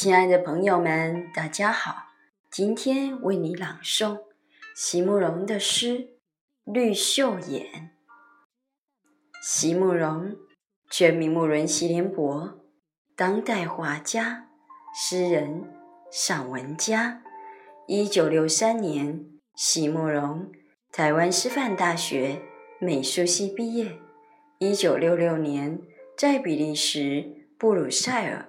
亲爱的朋友们，大家好！今天为你朗诵席慕容的诗《绿袖眼》。席慕容，全名慕容席联博，当代画家、诗人、散文家。一九六三年，席慕容台湾师范大学美术系毕业。一九六六年，在比利时布鲁塞尔。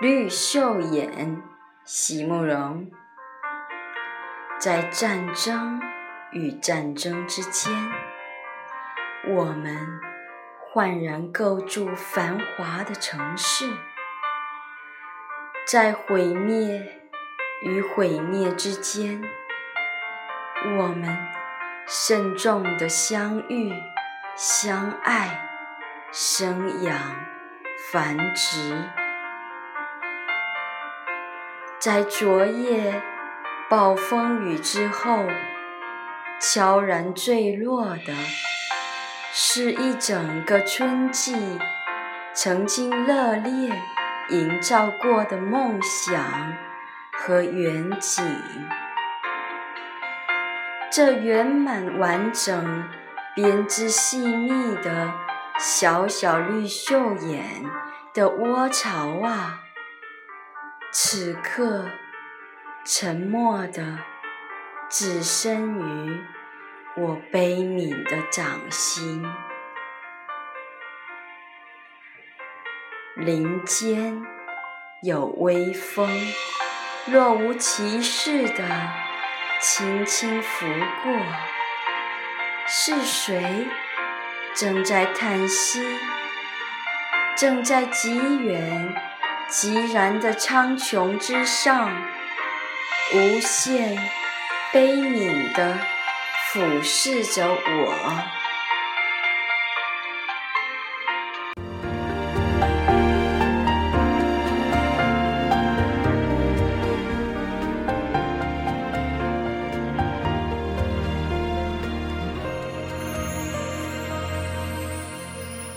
绿袖眼，席慕容。在战争与战争之间，我们焕然构筑繁华的城市；在毁灭与毁灭之间，我们慎重的相遇、相爱、生养、繁殖。在昨夜暴风雨之后，悄然坠落的，是一整个春季曾经热烈营造过的梦想和远景。这圆满完整、编织细密的小小绿袖眼的窝巢啊！此刻，沉默的，置身于我悲悯的掌心。林间有微风，若无其事的轻轻拂过。是谁正在叹息？正在极远？极然的苍穹之上，无限悲悯地俯视着我。